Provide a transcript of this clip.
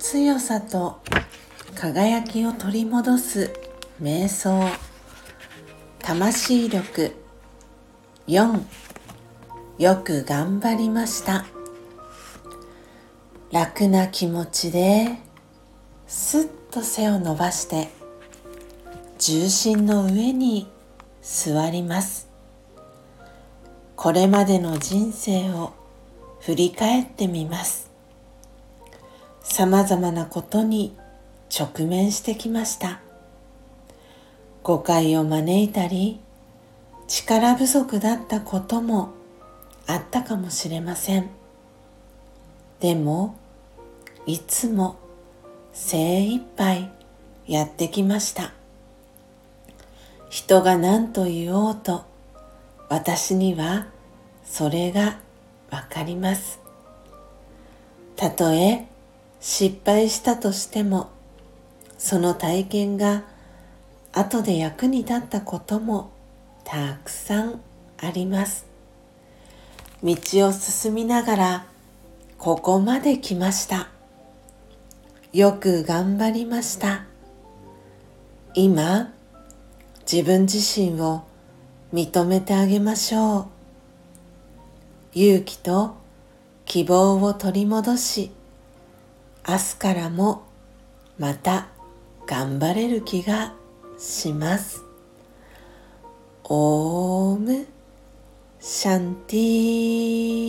強さと輝きを取り戻す瞑想魂力4よく頑張りました楽な気持ちですっと背を伸ばして重心の上に座りますこれまでの人生を振り返ってみます。さまざまなことに直面してきました。誤解を招いたり力不足だったこともあったかもしれません。でもいつも精一杯やってきました。人が何と言おうと私にはそれがわかります。たとえ失敗したとしてもその体験が後で役に立ったこともたくさんあります。道を進みながらここまで来ました。よく頑張りました。今自分自身を認めてあげましょう。勇気と希望を取り戻し明日からもまた頑張れる気がします。オームシャンティー。